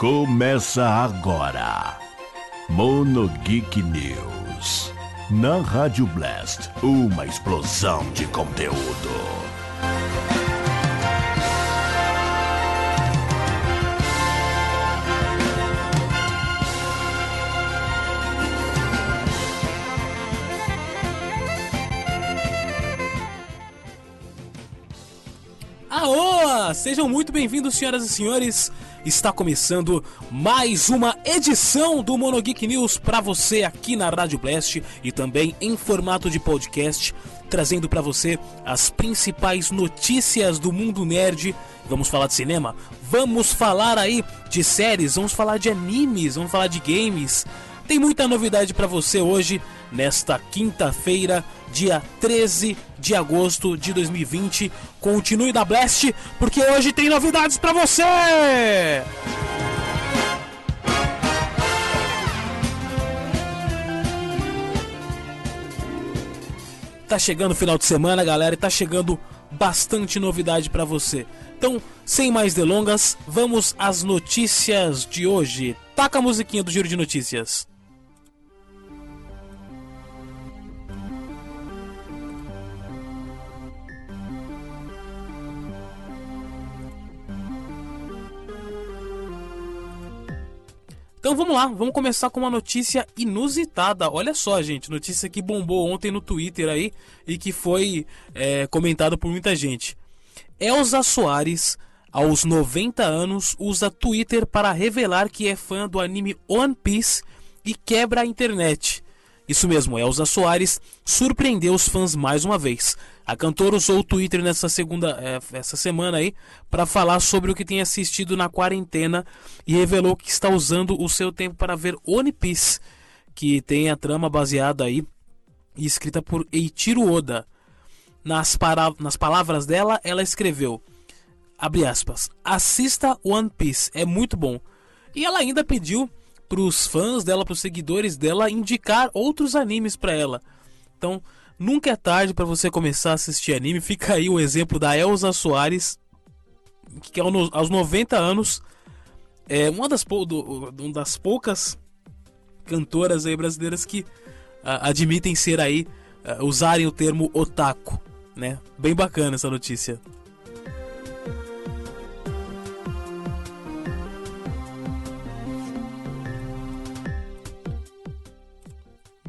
Começa agora. Mono Geek News. Na Rádio Blast, uma explosão de conteúdo. Aoa! Sejam muito bem-vindos, senhoras e senhores. Está começando mais uma edição do Mono News para você aqui na Rádio Blast e também em formato de podcast, trazendo para você as principais notícias do mundo nerd. Vamos falar de cinema, vamos falar aí de séries, vamos falar de animes, vamos falar de games. Tem muita novidade para você hoje, nesta quinta-feira, dia 13 de agosto de 2020. Continue da Blast, porque hoje tem novidades para você! Tá chegando o final de semana, galera, e tá chegando bastante novidade para você. Então, sem mais delongas, vamos às notícias de hoje. Taca a musiquinha do Giro de Notícias. Então vamos lá, vamos começar com uma notícia inusitada. Olha só, gente, notícia que bombou ontem no Twitter aí e que foi é, comentada por muita gente. Elza Soares, aos 90 anos, usa Twitter para revelar que é fã do anime One Piece e quebra a internet. Isso mesmo, Elza Soares surpreendeu os fãs mais uma vez. A cantora usou o Twitter nessa segunda, é, essa semana aí para falar sobre o que tem assistido na quarentena e revelou que está usando o seu tempo para ver One Piece, que tem a trama baseada aí e escrita por Eiichiro Oda. Nas, para, nas palavras dela, ela escreveu: abre aspas, assista One Piece, é muito bom. E ela ainda pediu para os fãs dela, para os seguidores dela, indicar outros animes para ela. Então, nunca é tarde para você começar a assistir anime. Fica aí o exemplo da Elza Soares, que aos 90 anos é uma das, do, uma das poucas cantoras aí brasileiras que admitem ser aí, usarem o termo otaku, né? Bem bacana essa notícia.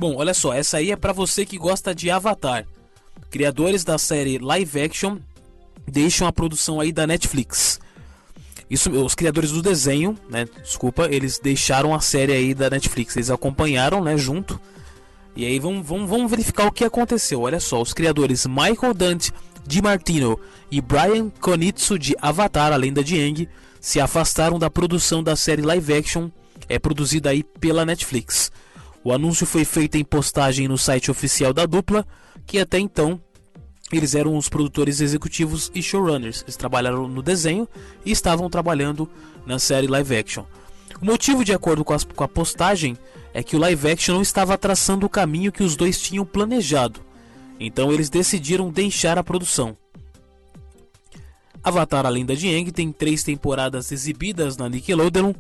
Bom, olha só, essa aí é para você que gosta de Avatar. Criadores da série live action deixam a produção aí da Netflix. Isso, os criadores do desenho, né? Desculpa, eles deixaram a série aí da Netflix. Eles acompanharam, né? Junto. E aí vamos, vamos, vamos verificar o que aconteceu. Olha só, os criadores Michael Dante de Martino e Brian Konitsu de Avatar, a lenda de Aang, se afastaram da produção da série live action é produzida aí pela Netflix. O anúncio foi feito em postagem no site oficial da dupla, que até então eles eram os produtores executivos e showrunners. Eles trabalharam no desenho e estavam trabalhando na série live action. O motivo, de acordo com, as, com a postagem, é que o live action não estava traçando o caminho que os dois tinham planejado. Então eles decidiram deixar a produção. Avatar A Lenda de Aang tem três temporadas exibidas na Nickelodeon,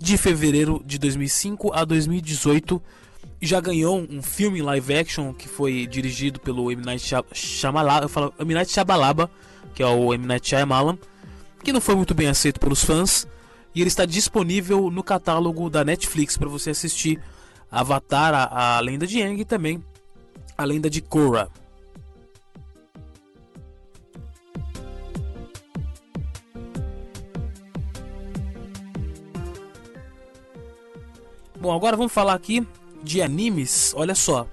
de fevereiro de 2005 a 2018 e já ganhou um filme live action que foi dirigido pelo M. Night Shyamalan, eu falo M. Night Shyamalan, que é o M. Night Shyamalan, que não foi muito bem aceito pelos fãs, e ele está disponível no catálogo da Netflix para você assistir Avatar, a, a Lenda de Aang e também a Lenda de Korra. Bom, agora vamos falar aqui de animes. Olha só,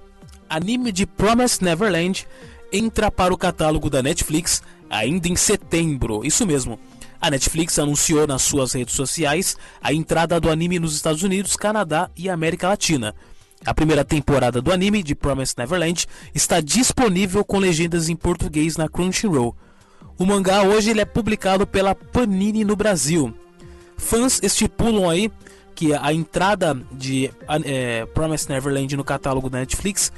anime de Promised Neverland entra para o catálogo da Netflix ainda em setembro. Isso mesmo. A Netflix anunciou nas suas redes sociais a entrada do anime nos Estados Unidos, Canadá e América Latina. A primeira temporada do anime de Promised Neverland está disponível com legendas em português na Crunchyroll. O mangá hoje ele é publicado pela Panini no Brasil. Fãs estipulam aí que a entrada de é, Promised Neverland no catálogo da Netflix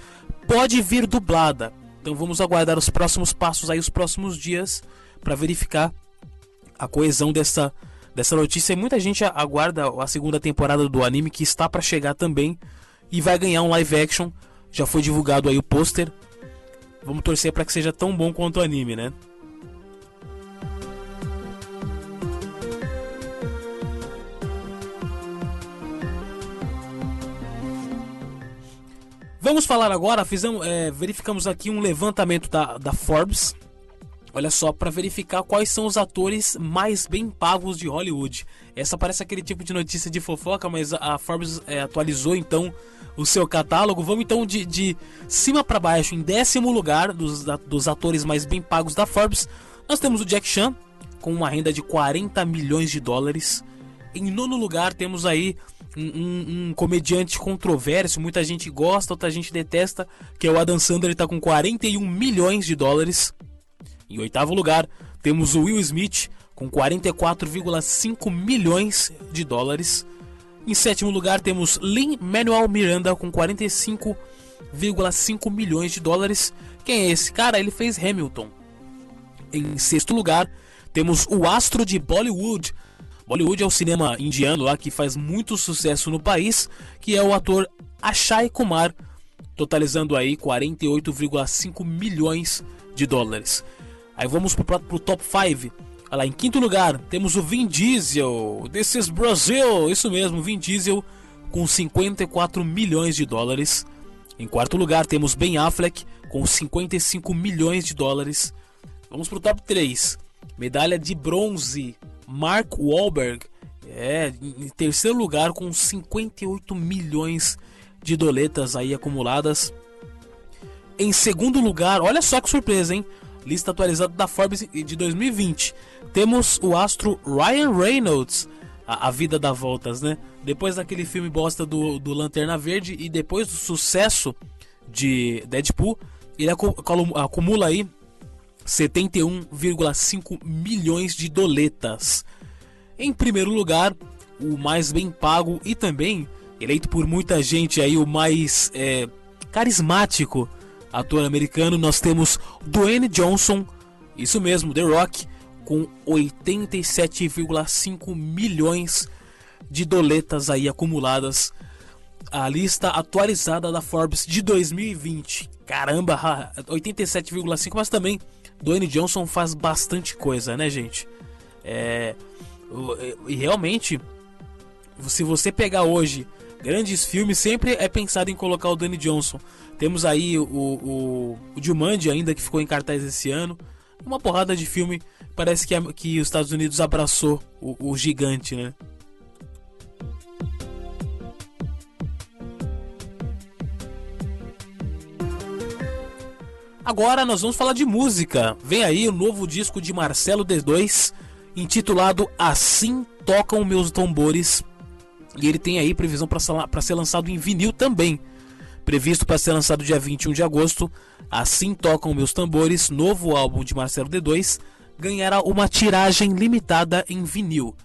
pode vir dublada. Então vamos aguardar os próximos passos aí, os próximos dias, para verificar a coesão dessa, dessa notícia. E muita gente aguarda a segunda temporada do anime que está para chegar também e vai ganhar um live action. Já foi divulgado aí o pôster. Vamos torcer para que seja tão bom quanto o anime, né? Vamos falar agora, fizemos, é, verificamos aqui um levantamento da, da Forbes. Olha só, para verificar quais são os atores mais bem pagos de Hollywood. Essa parece aquele tipo de notícia de fofoca, mas a Forbes é, atualizou então o seu catálogo. Vamos então de, de cima para baixo. Em décimo lugar dos, dos atores mais bem pagos da Forbes, nós temos o Jack Chan, com uma renda de 40 milhões de dólares. Em nono lugar, temos aí um, um, comediante controverso, muita gente gosta, outra gente detesta, que é o Adam Sandler, ele tá com 41 milhões de dólares. Em oitavo lugar, temos o Will Smith, com 44,5 milhões de dólares. Em sétimo lugar, temos Lin Manuel Miranda, com 45,5 milhões de dólares. Quem é esse cara? Ele fez Hamilton. Em sexto lugar, temos o astro de Bollywood, Bollywood é o cinema indiano lá que faz muito sucesso no país, que é o ator Akshay Kumar, totalizando aí 48,5 milhões de dólares. Aí vamos pro, pro top 5. Olha lá, em quinto lugar temos o Vin Diesel. This is Brazil. Isso mesmo, Vin Diesel com 54 milhões de dólares. Em quarto lugar temos Ben Affleck com 55 milhões de dólares. Vamos pro top 3. Medalha de bronze Mark Wahlberg é em terceiro lugar com 58 milhões de doletas aí acumuladas. Em segundo lugar, olha só que surpresa, hein? Lista atualizada da Forbes de 2020. Temos o astro Ryan Reynolds, a, a vida dá voltas, né? Depois daquele filme bosta do, do Lanterna Verde e depois do sucesso de Deadpool, ele acumula aí 71,5 milhões de doletas. Em primeiro lugar, o mais bem pago e também eleito por muita gente aí o mais é, carismático ator americano, nós temos Dwayne Johnson, isso mesmo, The Rock, com 87,5 milhões de doletas aí acumuladas. A lista atualizada da Forbes de 2020. Caramba, 87,5, mas também Dwayne Johnson faz bastante coisa, né, gente? É, e realmente, se você pegar hoje grandes filmes, sempre é pensado em colocar o Dwayne Johnson. Temos aí o, o, o Jumanji ainda que ficou em cartaz esse ano. Uma porrada de filme. Parece que, que os Estados Unidos abraçou o, o gigante, né? Agora nós vamos falar de música. Vem aí o novo disco de Marcelo D2, intitulado Assim Tocam Meus Tambores. E ele tem aí previsão para ser lançado em vinil também. Previsto para ser lançado dia 21 de agosto, Assim Tocam Meus Tambores, novo álbum de Marcelo D2, ganhará uma tiragem limitada em vinil.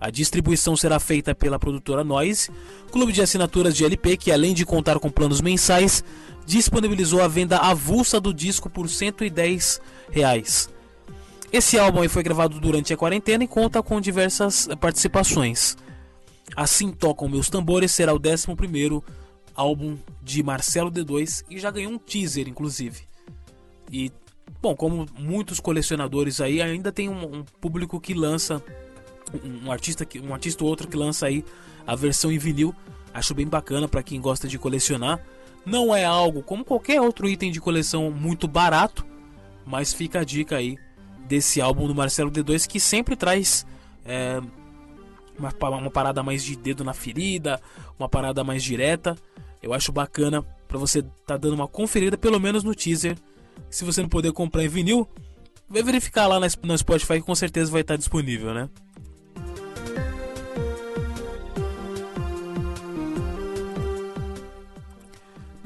A distribuição será feita pela produtora Noise, clube de assinaturas de LP que, além de contar com planos mensais, disponibilizou a venda avulsa do disco por 110 reais. Esse álbum foi gravado durante a quarentena e conta com diversas participações. Assim Tocam Meus Tambores será o 11 álbum de Marcelo D2 e já ganhou um teaser, inclusive. E, bom, como muitos colecionadores aí, ainda tem um, um público que lança, um, artista que, um artista ou outro que lança aí a versão em vinil. Acho bem bacana para quem gosta de colecionar. Não é algo como qualquer outro item de coleção muito barato, mas fica a dica aí desse álbum do Marcelo D2 que sempre traz é, uma, uma parada mais de dedo na ferida, uma parada mais direta. Eu acho bacana para você tá dando uma conferida pelo menos no teaser. Se você não puder comprar em vinil, vai verificar lá no Spotify que com certeza vai estar disponível, né?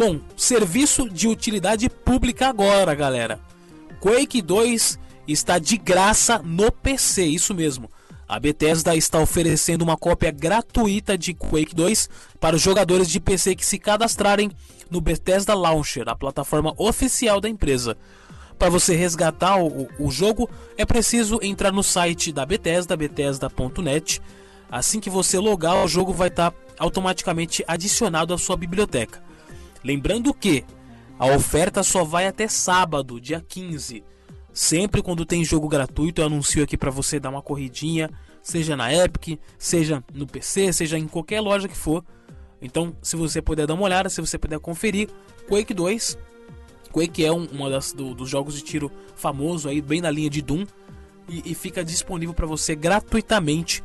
Bom, serviço de utilidade pública agora, galera. Quake 2 está de graça no PC, isso mesmo. A Bethesda está oferecendo uma cópia gratuita de Quake 2 para os jogadores de PC que se cadastrarem no Bethesda Launcher, a plataforma oficial da empresa. para você resgatar o, o, jogo, é preciso entrar no site da Bethesda, bethesda.net. Assim que você logar, o jogo vai estar tá automaticamente adicionado à sua biblioteca. Lembrando que a oferta só vai até sábado, dia 15. Sempre quando tem jogo gratuito, eu anuncio aqui para você dar uma corridinha, seja na Epic, seja no PC, seja em qualquer loja que for. Então, se você puder dar uma olhada, se você puder conferir, Quake 2. Quake é um uma das, do, dos jogos de tiro famoso aí, bem na linha de Doom. E, e fica disponível para você gratuitamente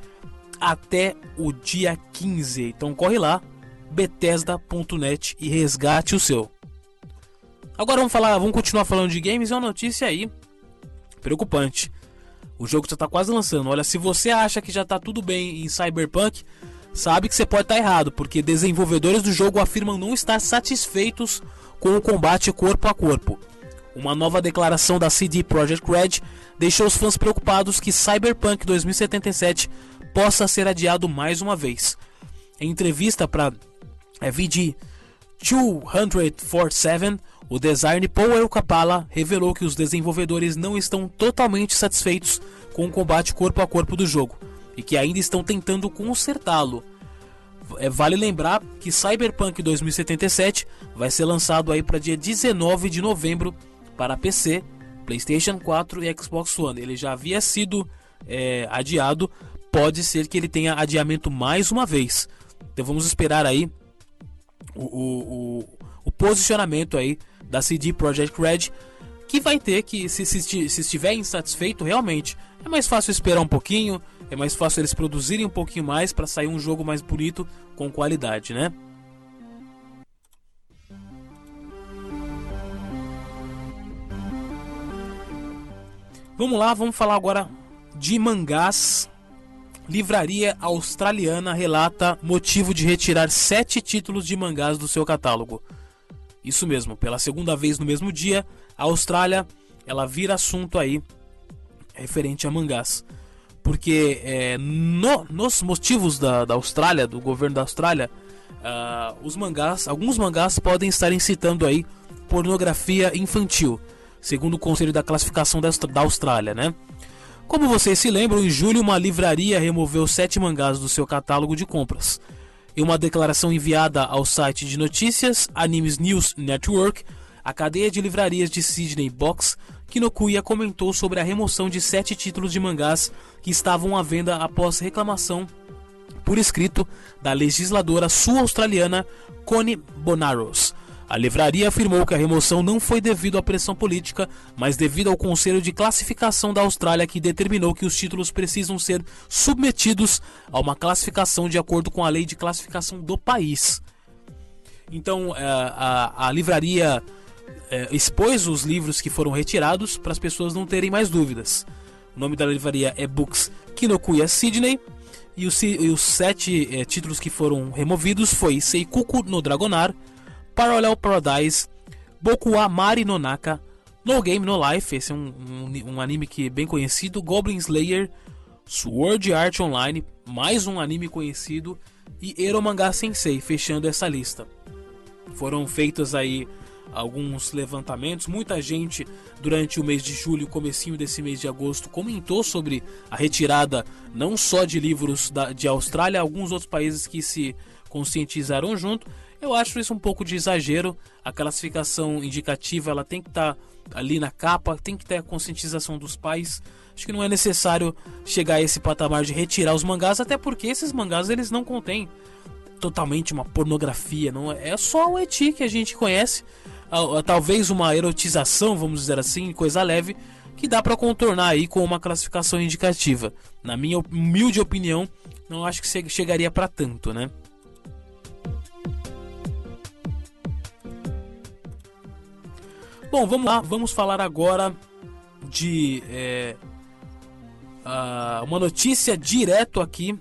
até o dia 15. Então corre lá, Bethesda.net e resgate o seu. Agora vamos falar, vamos continuar falando de games. É uma notícia aí preocupante. O jogo já está quase lançando. Olha, se você acha que já está tudo bem em Cyberpunk, sabe que você pode estar tá errado, porque desenvolvedores do jogo afirmam não estar satisfeitos com o combate corpo a corpo. Uma nova declaração da CD Projekt Red deixou os fãs preocupados que Cyberpunk 2077 possa ser adiado mais uma vez. Em entrevista para é, VG 247, o designer Paul Capala revelou que os desenvolvedores não estão totalmente satisfeitos com o combate corpo a corpo do jogo e que ainda estão tentando consertá-lo. É, vale lembrar que Cyberpunk 2077 vai ser lançado aí para dia 19 de novembro para PC, PlayStation 4 e Xbox One. Ele já havia sido é, adiado, pode ser que ele tenha adiamento mais uma vez. Então vamos esperar aí o, o, o, posicionamento aí da CD Projekt Red, que vai ter que, se, se, se estiver insatisfeito, realmente é mais fácil esperar um pouquinho é mais fácil eles produzirem um pouquinho mais para sair um jogo mais bonito com qualidade, né? Vamos lá, vamos falar agora de mangás. Livraria australiana relata motivo de retirar sete títulos de mangás do seu catálogo. Isso mesmo, pela segunda vez no mesmo dia, a Austrália ela vira assunto aí referente a mangás porque é, no, nos motivos da, da Austrália, do governo da Austrália, uh, os mangás, alguns mangás podem estar incitando aí pornografia infantil, segundo o Conselho da Classificação da, da Austrália, né? Como vocês se lembram, em julho uma livraria removeu sete mangás do seu catálogo de compras. Em uma declaração enviada ao site de notícias Animes News Network, a cadeia de livrarias de Sydney Box Kinokuya comentou sobre a remoção de sete títulos de mangás que estavam à venda após reclamação por escrito da legisladora sul-australiana Connie Bonaros. A livraria afirmou que a remoção não foi devido à pressão política, mas devido ao Conselho de Classificação da Austrália que determinou que os títulos precisam ser submetidos a uma classificação de acordo com a lei de classificação do país. Então, eh, a, livraria é, expôs os livros que foram retirados para as pessoas não terem mais dúvidas. O nome da livraria é Books Kinokuya Sydney e os, sete é, títulos que foram removidos foi Seikuku no Dragonar, Parallel Paradise, Bokuwa Mari no Naka, No Game No Life, esse é um, um, um anime que é bem conhecido, Goblin Slayer, Sword Art Online, mais um anime conhecido, e Eromanga Sensei, fechando essa lista. Foram feitas aí alguns levantamentos. Muita gente durante o mês de julho, comecinho desse mês de agosto, comentou sobre a retirada não só de livros da, de Austrália, alguns outros países que se conscientizaram junto. Eu acho isso um pouco de exagero. A classificação indicativa ela tem que estar tá ali na capa, tem que ter a conscientização dos pais. Acho que não é necessário chegar a esse patamar de retirar os mangás, até porque esses mangás eles não contêm totalmente uma pornografia, não é, é só o eti que a gente conhece talvez uma erotização, vamos dizer assim, coisa leve, que dá para contornar aí com uma classificação indicativa. Na minha humilde opinião, não acho que chegaria para tanto, né? Bom, vamos lá, vamos falar agora de é, uh, uma notícia direto aqui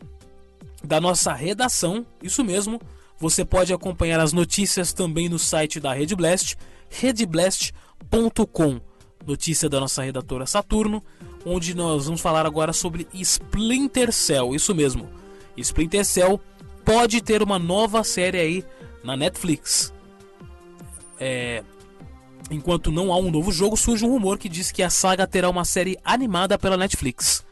da nossa redação, isso mesmo, você pode acompanhar as notícias também no site da Rede Blast, redblast.com. Notícia da nossa redatora Saturno, onde nós vamos falar agora sobre Splinter Cell. Isso mesmo. Splinter Cell pode ter uma nova série aí na Netflix. É, enquanto não há um novo jogo, surge um rumor que diz que a saga terá uma série animada pela Netflix.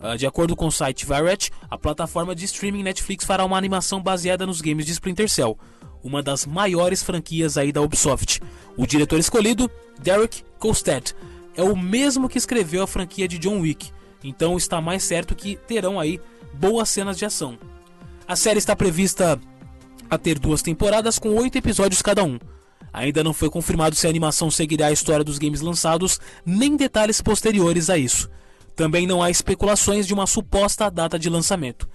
Uh, de acordo com o site Variety, a plataforma de streaming Netflix fará uma animação baseada nos games de Splinter Cell, uma das maiores franquias aí da Ubisoft. O diretor escolhido, Derek Kolstad, é o mesmo que escreveu a franquia de John Wick, então está mais certo que terão aí boas cenas de ação. A série está prevista a ter duas temporadas com oito episódios cada um. Ainda não foi confirmado se a animação seguirá a história dos games lançados, nem detalhes posteriores a isso. Também não há especulações de uma suposta data de lançamento.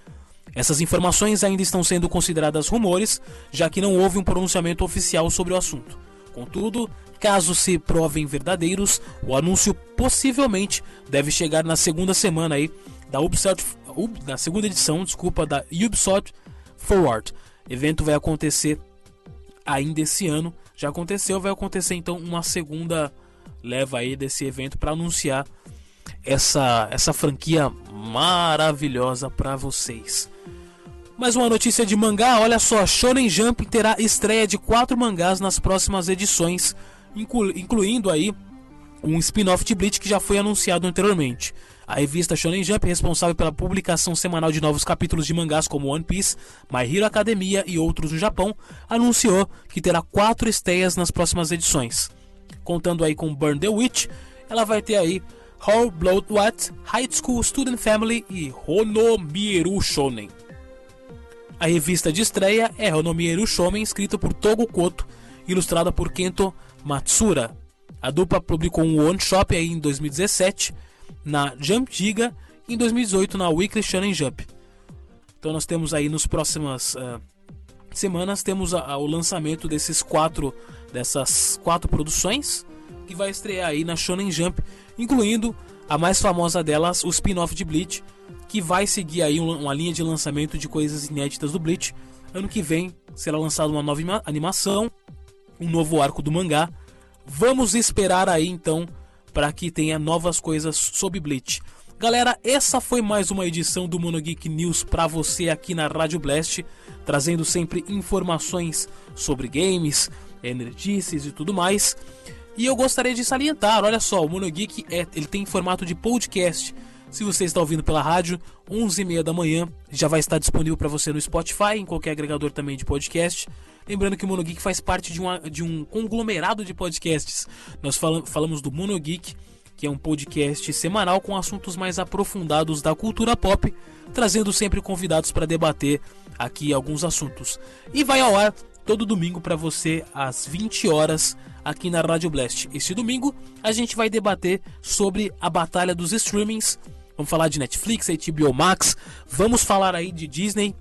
Essas informações ainda estão sendo consideradas rumores, já que não houve um pronunciamento oficial sobre o assunto. Contudo, caso se provem verdadeiros, o anúncio possivelmente deve chegar na segunda semana aí da Ubisoft, da segunda edição, desculpa, da Ubisoft Forward. O evento vai acontecer ainda esse ano. Já aconteceu, vai acontecer então uma segunda leva aí desse evento para anunciar essa essa franquia maravilhosa para vocês. Mais uma notícia de mangá, olha só, Shonen Jump terá estreia de quatro mangás nas próximas edições, inclu incluindo aí um spin-off de Bleach que já foi anunciado anteriormente. A revista Shonen Jump, responsável pela publicação semanal de novos capítulos de mangás como One Piece, My Hero Academia e outros no Japão, anunciou que terá quatro estreias nas próximas edições. Contando aí com Burn the Witch, ela vai ter aí How Blood What, High School Student Family e Honomieru Shonen. A revista de estreia é Honomieru Shonen, escrita por Togo Koto, ilustrada por Kento Matsura. A dupla publicou um one shop aí em 2017 na Jump Giga e em 2018 na Weekly Shonen Jump. Então nós temos aí nos próximas uh, semanas temos a, a, o lançamento desses quatro dessas quatro produções que vai estrear aí na Shonen Jump, incluindo a mais famosa delas, o spin-off de Bleach, que vai seguir aí uma linha de lançamento de coisas inéditas do Bleach. Ano que vem será lançada uma nova animação, um novo arco do mangá. Vamos esperar aí então para que tenha novas coisas sobre Bleach. Galera, essa foi mais uma edição do Monogeek News para você aqui na Rádio Blast, trazendo sempre informações sobre games, energices e tudo mais. E eu gostaria de salientar, olha só, o Monogeek é, ele tem formato de podcast. Se você está ouvindo pela rádio, 11h30 da manhã, já vai estar disponível para você no Spotify, em qualquer agregador também de podcast. Lembrando que o Monogeek faz parte de, uma, de um conglomerado de podcasts. Nós falam, falamos do Monogeek, que é um podcast semanal com assuntos mais aprofundados da cultura pop, trazendo sempre convidados para debater aqui alguns assuntos. E vai ao ar todo domingo para você às 20 horas aqui na Rádio Blast. Este domingo a gente vai debater sobre a batalha dos streamings Vamos falar de Netflix, HBO Max, vamos falar aí de Disney,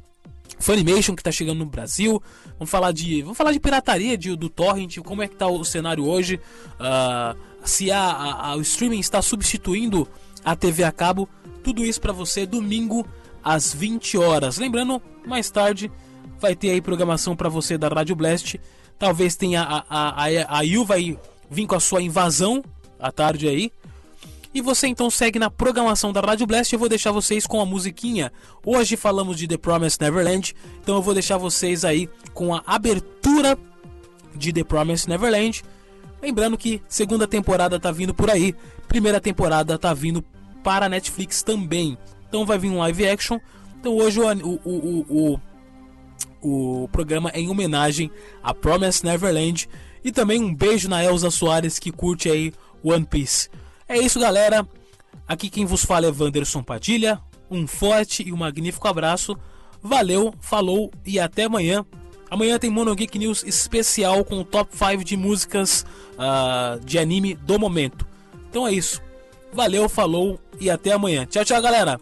Funimation que está chegando no Brasil. Vamos falar de, vamos falar de pirataria de, do torrent, como é que está o cenário hoje, uh, se a, a, a, o streaming está substituindo a TV a cabo. Tudo isso para você domingo às 20 horas. Lembrando, mais tarde vai ter aí programação para você da Rádio Blast. Talvez tenha a a, a, a Yu vai vir com a sua invasão à tarde aí. E você então segue na programação da Rádio Blast. Eu vou deixar vocês com a musiquinha. Hoje falamos de The Promised Neverland. Então eu vou deixar vocês aí com a abertura de The Promised Neverland. Lembrando que segunda temporada tá vindo por aí. Primeira temporada tá vindo para a Netflix também. Então vai vir um live action. Então hoje o, o, o, o, programa é em homenagem a Promised Neverland. E também um beijo na Elza Soares que curte aí One Piece. É isso, galera. Aqui quem vos fala é Wanderson Padilha. Um forte e um magnífico abraço. Valeu, falou e até amanhã. Amanhã tem Mono Geek News especial com o top 5 de músicas uh, de anime do momento. Então é isso. Valeu, falou e até amanhã. Tchau, tchau, galera.